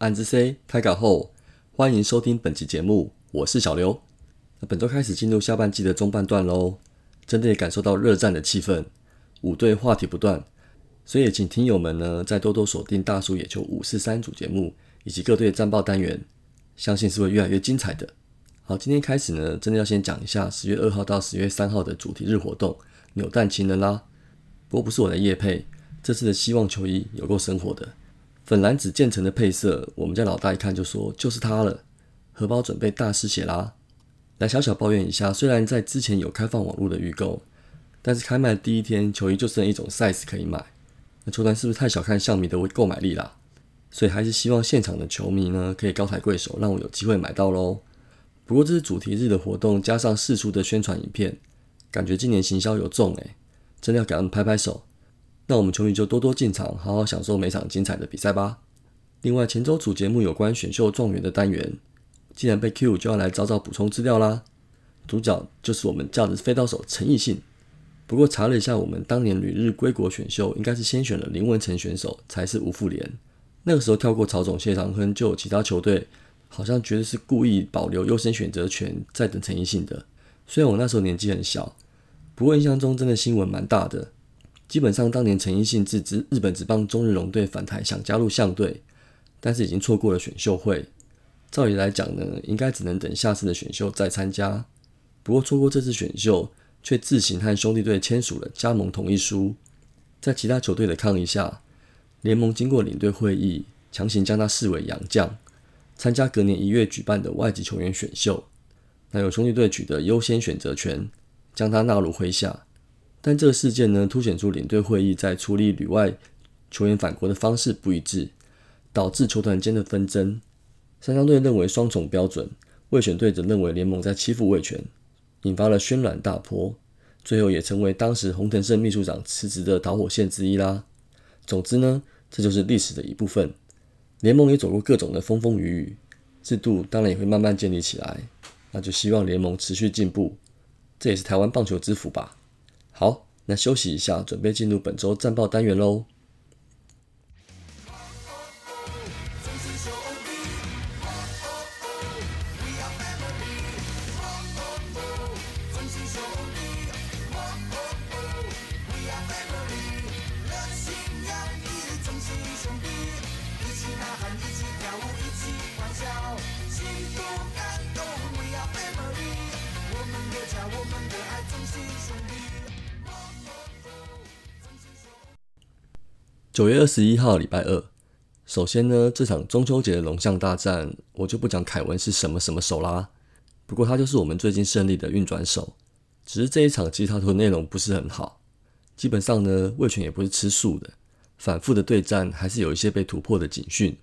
暗之 C 开稿后，欢迎收听本期节目，我是小刘。那本周开始进入下半季的中半段喽，真的也感受到热战的气氛，五队话题不断，所以也请听友们呢再多多锁定大叔野球五四三组节目以及各队战报单元，相信是会越来越精彩的。好，今天开始呢，真的要先讲一下十月二号到十月三号的主题日活动——扭蛋情人啦。不过不是我的夜配，这次的希望球衣有够生活的。粉蓝紫渐层的配色，我们家老大一看就说就是它了。荷包准备大失血啦！来小小抱怨一下，虽然在之前有开放网络的预购，但是开卖第一天球衣就剩一种 size 可以买。那球团是不是太小看象迷的购买力啦？所以还是希望现场的球迷呢可以高抬贵手，让我有机会买到喽。不过这是主题日的活动，加上四处的宣传影片，感觉今年行销有重诶，真的要给他们拍拍手。那我们球迷就多多进场，好好享受每场精彩的比赛吧。另外，前周主节目有关选秀状元的单元，既然被 Q，就要来找找补充资料啦。主角就是我们叫的飞刀手陈奕迅。不过查了一下，我们当年旅日归国选秀，应该是先选了林文成选手，才是吴富连。那个时候跳过曹总谢长亨，就有其他球队好像觉得是故意保留优先选择权，在等陈奕迅的。虽然我那时候年纪很小，不过印象中真的新闻蛮大的。基本上，当年陈奕迅自知日本职棒中日龙队返台，想加入象队，但是已经错过了选秀会。照理来讲呢，应该只能等下次的选秀再参加。不过错过这次选秀，却自行和兄弟队签署了加盟同意书。在其他球队的抗议下，联盟经过领队会议，强行将他视为洋将，参加隔年一月举办的外籍球员选秀。那有兄弟队取得优先选择权，将他纳入麾下。但这个事件呢，凸显出领队会议在处理旅外球员返国的方式不一致，导致球团间的纷争。三商队认为双重标准，卫选队则认为联盟在欺负卫权，引发了轩然大波，最后也成为当时洪腾胜秘书长辞职的导火线之一啦。总之呢，这就是历史的一部分。联盟也走过各种的风风雨雨，制度当然也会慢慢建立起来。那就希望联盟持续进步，这也是台湾棒球之福吧。好，那休息一下，准备进入本周战报单元喽。九月二十一号，礼拜二。首先呢，这场中秋节的龙象大战，我就不讲凯文是什么什么手啦。不过他就是我们最近胜利的运转手。只是这一场其实他的内容不是很好，基本上呢，魏权也不是吃素的，反复的对战还是有一些被突破的警讯。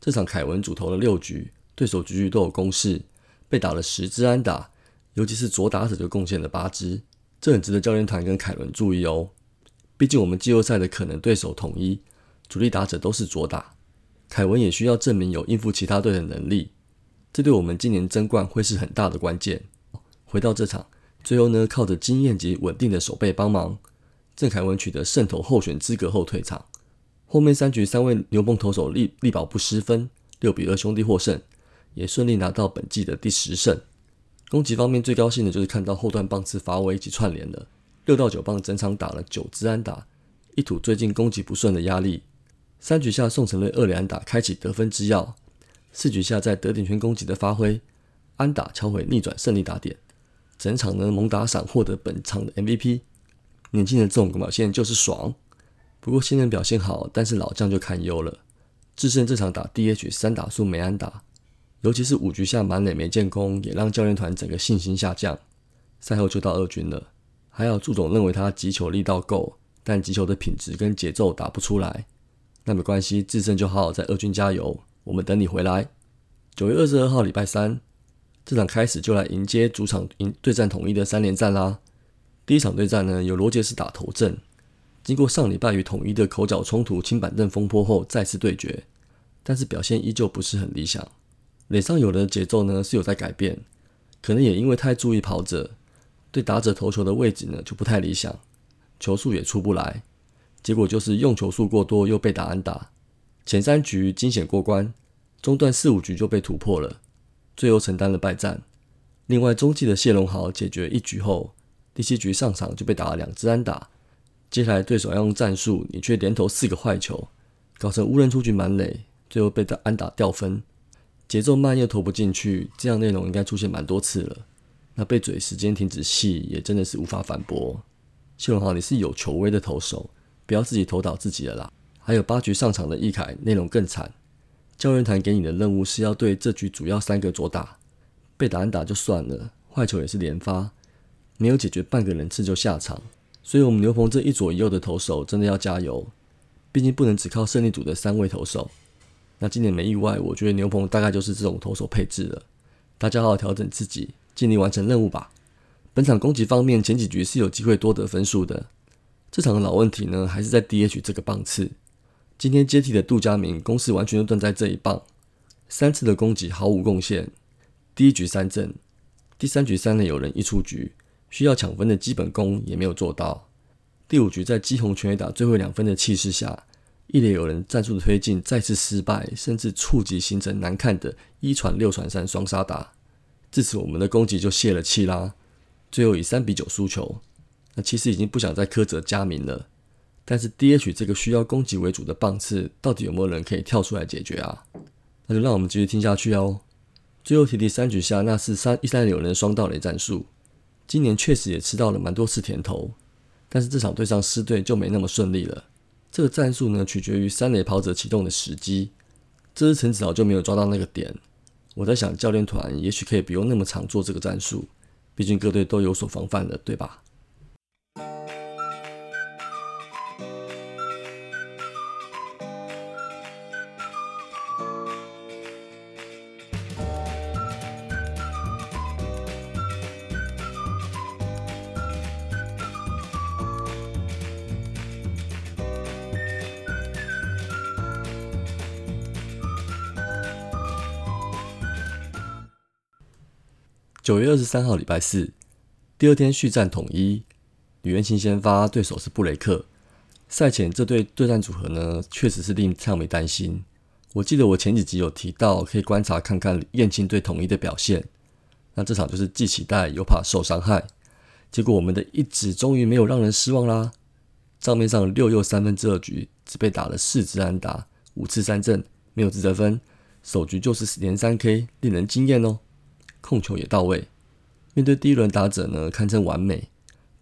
这场凯文主投了六局，对手局局都有攻势，被打了十支安打，尤其是左打者就贡献了八支，这很值得教练团跟凯文注意哦。毕竟我们季后赛的可能对手统一，主力打者都是左打，凯文也需要证明有应付其他队的能力，这对我们今年争冠会是很大的关键。回到这场，最后呢靠着经验及稳定的守备帮忙，郑凯文取得胜投候选资格后退场。后面三局三位牛棚投手力力保不失分，六比二兄弟获胜，也顺利拿到本季的第十胜。攻击方面最高兴的就是看到后段棒次发威及串联了。六到九棒整场打了九支安打，一吐最近攻击不顺的压力。三局下宋承瑞二连安打开启得分之钥，四局下在得点圈攻击的发挥，安打敲回逆转胜利打点。整场呢猛打赏获得本场的 MVP。年轻人这种表现就是爽。不过新人表现好，但是老将就堪忧了。智胜这场打 DH 三打数没安打，尤其是五局下满垒没建功，也让教练团整个信心下降。赛后就到二军了。还有祝总认为他击球力道够，但击球的品质跟节奏打不出来。那没关系，自胜就好好在二军加油，我们等你回来。九月二十二号礼拜三，这场开始就来迎接主场迎对战统一的三连战啦。第一场对战呢，由罗杰斯打头阵，经过上礼拜与统一的口角冲突、清板凳风波后再次对决，但是表现依旧不是很理想。脸上有的节奏呢是有在改变，可能也因为太注意跑者。对打者投球的位置呢就不太理想，球速也出不来，结果就是用球数过多又被打安打。前三局惊险过关，中段四五局就被突破了，最后承担了败战。另外，中继的谢龙豪解决一局后，第七局上场就被打了两支安打。接下来对手要用战术，你却连投四个坏球，搞成无人出局满垒，最后被打安打掉分，节奏慢又投不进去，这样内容应该出现蛮多次了。那被嘴时间停止戏也真的是无法反驳。谢龙豪，你是有球威的投手，不要自己投倒自己了啦。还有八局上场的易凯，内容更惨。教练团给你的任务是要对这局主要三个左打，被打安打就算了，坏球也是连发，没有解决半个人次就下场。所以，我们牛棚这一左一右的投手真的要加油，毕竟不能只靠胜利组的三位投手。那今年没意外，我觉得牛棚大概就是这种投手配置了。大家好好调整自己，尽力完成任务吧。本场攻击方面，前几局是有机会多得分数的。这场的老问题呢，还是在 DH 这个棒次。今天接替的杜佳明攻势完全就断在这一棒，三次的攻击毫无贡献。第一局三振，第三局三垒有人一出局，需要抢分的基本功也没有做到。第五局在基宏全垒打最后两分的气势下，一垒有人战术的推进再次失败，甚至触及形成难看的一传六传三双杀打。至此，我们的攻击就泄了气啦。最后以三比九输球。那其实已经不想再苛责佳明了。但是 DH 这个需要攻击为主的棒次，到底有没有人可以跳出来解决啊？那就让我们继续听下去哦。最后提提三局下那是三一三有人双盗垒战术，今年确实也吃到了蛮多次甜头，但是这场对上狮队就没那么顺利了。这个战术呢，取决于三垒跑者启动的时机，这次陈子豪就没有抓到那个点。我在想，教练团也许可以不用那么常做这个战术，毕竟各队都有所防范的，对吧？九月二十三号，礼拜四，第二天续战统一，吕彦青先发，对手是布雷克。赛前这对对战组合呢，确实是令唱美担心。我记得我前几集有提到，可以观察看看燕青对统一的表现。那这场就是既期待又怕受伤害。结果我们的一指终于没有让人失望啦！账面上六又三分之二局，只被打了四支安打，五次三振，没有自责分，首局就是连三 K，令人惊艳哦。控球也到位，面对第一轮打者呢，堪称完美。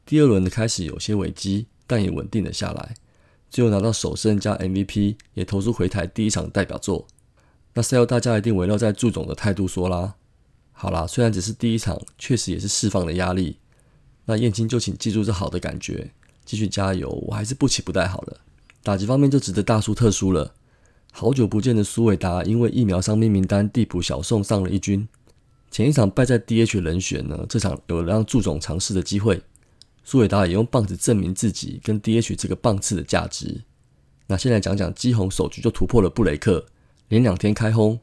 第二轮的开始有些危机，但也稳定了下来，最后拿到首胜加 MVP，也投出回台第一场代表作。那赛后大家一定围绕在祝总的态度说啦：“好啦，虽然只是第一场，确实也是释放了压力。那燕青就请记住这好的感觉，继续加油。我还是不起不带好了。打击方面就值得大输特输了。好久不见的苏伟达，因为疫苗伤病名单递补小宋上了一军。前一场败在 DH 人选呢，这场有让祝总尝试的机会。苏伟达也用棒子证明自己跟 DH 这个棒次的价值。那现在讲讲基宏首局就突破了布雷克，连两天开轰。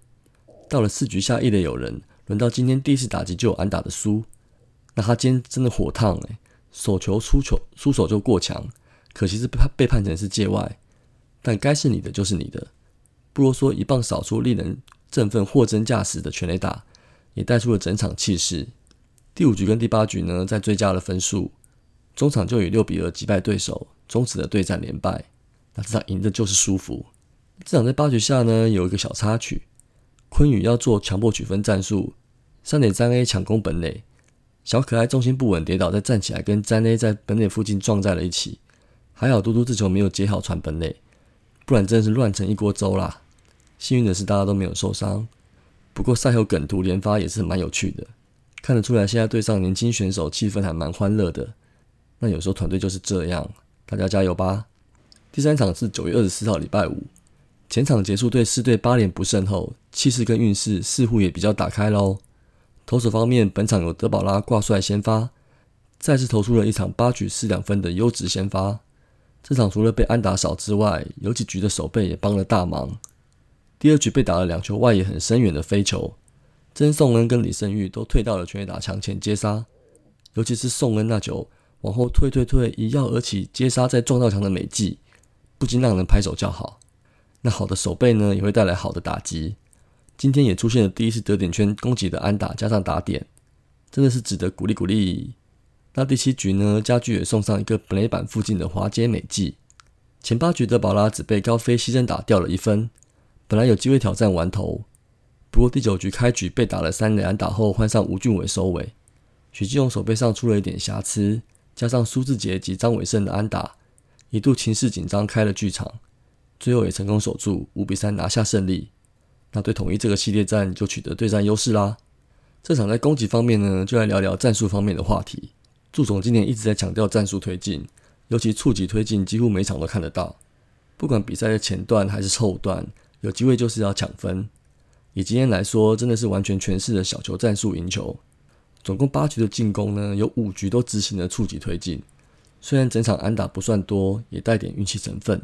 到了四局下一垒有人，轮到今天第一次打击就有安打的苏。那他今天真的火烫诶，手球出球出手就过强，可惜是被判被判成是界外。但该是你的就是你的，不如说一棒扫出令人振奋货真价实的全垒打。也带出了整场气势。第五局跟第八局呢，在追加了分数，中场就以六比二击败对手，终止了对战连败。那这场赢的就是舒服。这场在八局下呢，有一个小插曲，昆宇要做强迫取分战术，三垒三 A 抢攻本垒，小可爱重心不稳跌倒，再站起来跟三 A 在本垒附近撞在了一起。还好嘟嘟这球没有接好传本垒，不然真的是乱成一锅粥啦。幸运的是大家都没有受伤。不过赛后梗图连发也是蛮有趣的，看得出来现在队上年轻选手气氛还蛮欢乐的。那有时候团队就是这样，大家加油吧！第三场是九月二十四号礼拜五，前场结束对四队八连不胜后，气势跟运势似乎也比较打开喽。投手方面，本场有德保拉挂帅先发，再次投出了一场八局四两分的优质先发。这场除了被安打少之外，有几局的守备也帮了大忙。第二局被打了两球外野很深远的飞球，曾颂恩跟李胜玉都退到了全垒打墙前接杀，尤其是宋恩那球往后退退退一跃而起接杀再撞到墙的美技，不禁让人拍手叫好。那好的手背呢，也会带来好的打击。今天也出现了第一次得点圈攻击的安打加上打点，真的是值得鼓励鼓励。那第七局呢，家具也送上一个本垒板附近的滑街美技。前八局的宝拉只被高飞牺牲打掉了一分，本来有机会挑战完投，不过第九局开局被打了三垒安打后，换上吴俊伟收尾。许继勇手背上出了一点瑕疵，加上苏志杰及张伟胜的安打，一度情势紧张，开了剧场，最后也成功守住五比三拿下胜利。那对统一这个系列战就取得对战优势啦。这场在攻击方面呢，就来聊聊战术方面的话题。祝总今年一直在强调战术推进，尤其触及推进，几乎每场都看得到。不管比赛的前段还是后段，有机会就是要抢分。以今天来说，真的是完全诠释了小球战术赢球。总共八局的进攻呢，有五局都执行了触及推进。虽然整场安打不算多，也带点运气成分，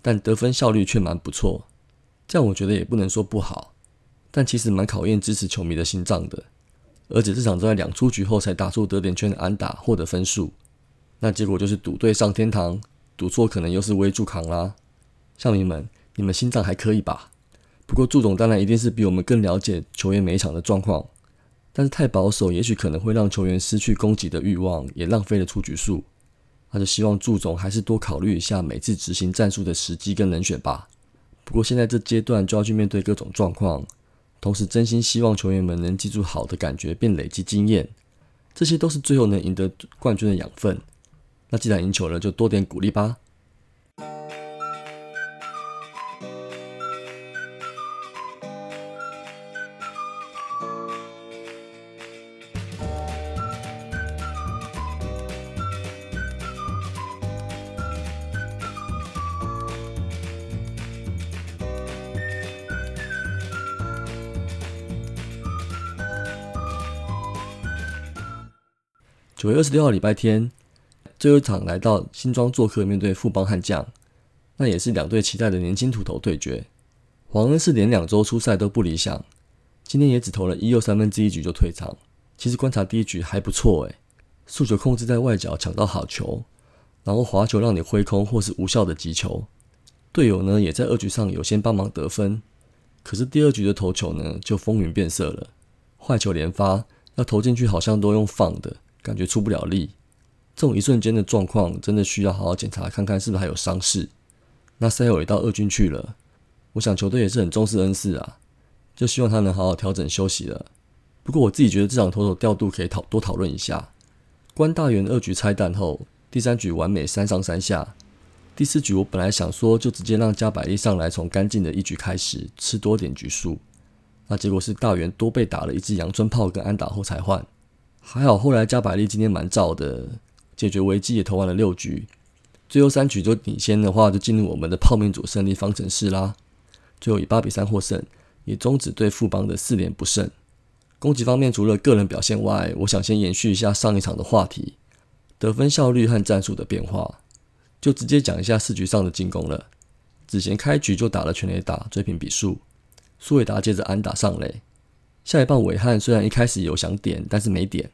但得分效率却蛮不错。这样我觉得也不能说不好，但其实蛮考验支持球迷的心脏的。而且这场在两出局后才打出得点圈的安打获得分数，那结果就是赌对上天堂，赌错可能又是微助扛啦。校迷们，你们心脏还可以吧？不过祝总当然一定是比我们更了解球员每一场的状况，但是太保守也许可能会让球员失去攻击的欲望，也浪费了出局数。那就希望祝总还是多考虑一下每次执行战术的时机跟人选吧。不过现在这阶段就要去面对各种状况，同时真心希望球员们能记住好的感觉，并累积经验，这些都是最后能赢得冠军的养分。那既然赢球了，就多点鼓励吧。二十六号礼拜天，最后一场来到新庄做客，面对富邦悍将，那也是两队期待的年轻土头对决。黄恩是连两周出赛都不理想，今天也只投了一又三分之一局就退场。其实观察第一局还不错诶，速球控制在外角抢到好球，然后滑球让你挥空或是无效的击球。队友呢也在二局上有先帮忙得分，可是第二局的投球呢就风云变色了，坏球连发，要投进去好像都用放的。感觉出不了力，这种一瞬间的状况，真的需要好好检查看看是不是还有伤势。那赛后也到二军去了，我想球队也是很重视恩赐啊，就希望他能好好调整休息了。不过我自己觉得这场投手调度可以讨多讨论一下。关大元二局拆弹后，第三局完美三上三下，第四局我本来想说就直接让加百利上来从干净的一局开始吃多点局数，那结果是大元多被打了一支阳春炮跟安打后才换。还好，后来加百利今天蛮照的，解决危机也投完了六局，最后三局就领先的话，就进入我们的泡面组胜利方程式啦。最后以八比三获胜，也终止对富邦的四连不胜。攻击方面除了个人表现外，我想先延续一下上一场的话题，得分效率和战术的变化，就直接讲一下四局上的进攻了。子贤开局就打了全垒打追平比数，苏伟达接着安打上垒。下一棒伟汉虽然一开始有想点，但是没点。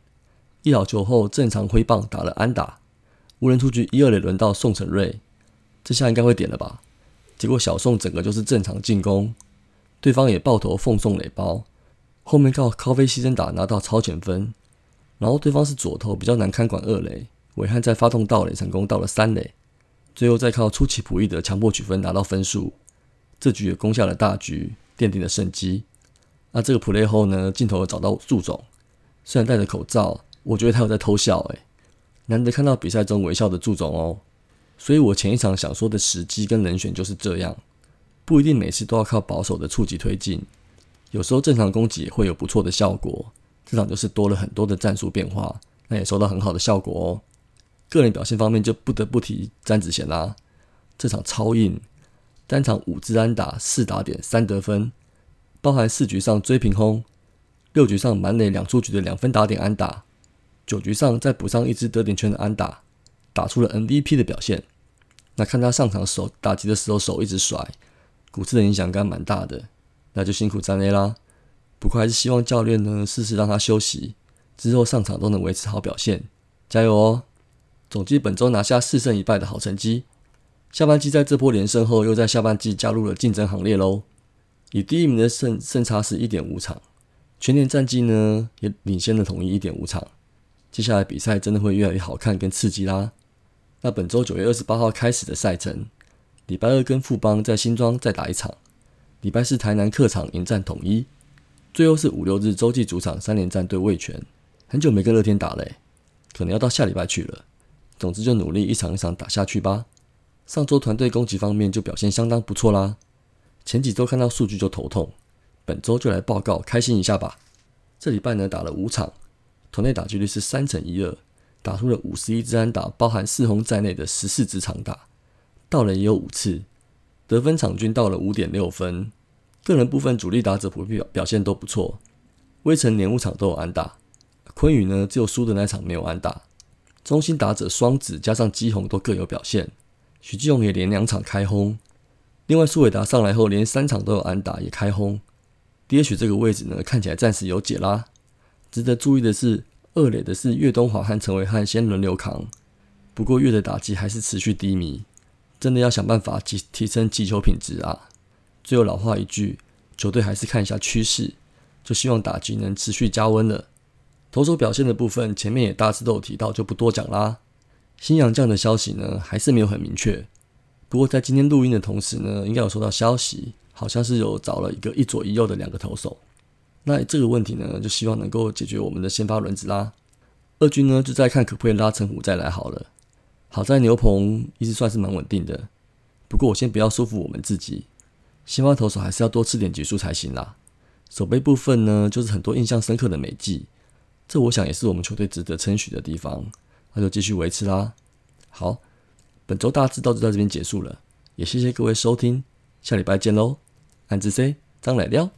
一老球后正常挥棒打了安打，无人出局一二垒轮到宋承瑞，这下应该会点了吧？结果小宋整个就是正常进攻，对方也爆头奉送垒包，后面靠高飞牺牲打拿到超前分，然后对方是左投比较难看管二垒，伟汉再发动盗垒成功到了三垒，最后再靠出其不意的强迫取分拿到分数，这局也攻下了大局，奠定了胜机。那这个 play 后呢？镜头找到祝总，虽然戴着口罩，我觉得他有在偷笑。诶，难得看到比赛中微笑的祝总哦。所以我前一场想说的时机跟人选就是这样，不一定每次都要靠保守的触及推进，有时候正常攻击会有不错的效果。这场就是多了很多的战术变化，那也收到很好的效果哦。个人表现方面就不得不提詹子贤啦，这场超硬，单场五支安打，四打点，三得分。包含四局上追平轰，六局上满垒两出局的两分打点安打，九局上再补上一支得点圈的安打，打出了 MVP 的表现。那看他上场手打击的时候手一直甩，骨刺的影响应该蛮大的，那就辛苦詹 A 啦。不过还是希望教练呢试试让他休息，之后上场都能维持好表现，加油哦！总计本周拿下四胜一败的好成绩，下半季在这波连胜后又在下半季加入了竞争行列喽。以第一名的胜胜差是一点五场，全年战绩呢也领先了统一一点五场。接下来比赛真的会越来越好看跟刺激啦。那本周九月二十八号开始的赛程，礼拜二跟富邦在新庄再打一场，礼拜四台南客场迎战统一，最后是五六日洲际主场三连战对味全。很久没跟乐天打嘞，可能要到下礼拜去了。总之就努力一场一场打下去吧。上周团队攻击方面就表现相当不错啦，前几周看到数据就头痛，本周就来报告开心一下吧。这礼拜呢打了五场，团队打击率是三乘一二，打出了五十一支安打，包含四轰在内的十四支长打，到了也有五次，得分场均到了五点六分。个人部分主力打者普遍表表现都不错，微城连五场都有安打，昆宇呢只有输的那场没有安打。中心打者双子加上基宏都各有表现。许继勇也连两场开轰，另外苏伟达上来后连三场都有安打也开轰。D.H 这个位置呢看起来暂时有解啦。值得注意的是，二垒的是岳东华和陈伟汉先轮流扛，不过岳的打击还是持续低迷，真的要想办法提提升击球品质啊。最后老话一句，球队还是看一下趋势，就希望打击能持续加温了。投手表现的部分前面也大致都有提到，就不多讲啦。新洋将的消息呢，还是没有很明确。不过在今天录音的同时呢，应该有收到消息，好像是有找了一个一左一右的两个投手。那这个问题呢，就希望能够解决我们的先发轮子啦。二军呢，就在看可不可以拉陈虎再来好了。好在牛棚一直算是蛮稳定的。不过我先不要说服我们自己，先发投手还是要多吃点局数才行啦。守备部分呢，就是很多印象深刻的美技，这我想也是我们球队值得称许的地方。那就继续维持啦。好，本周大致到就到这边结束了，也谢谢各位收听，下礼拜见喽。安子 C 张来了。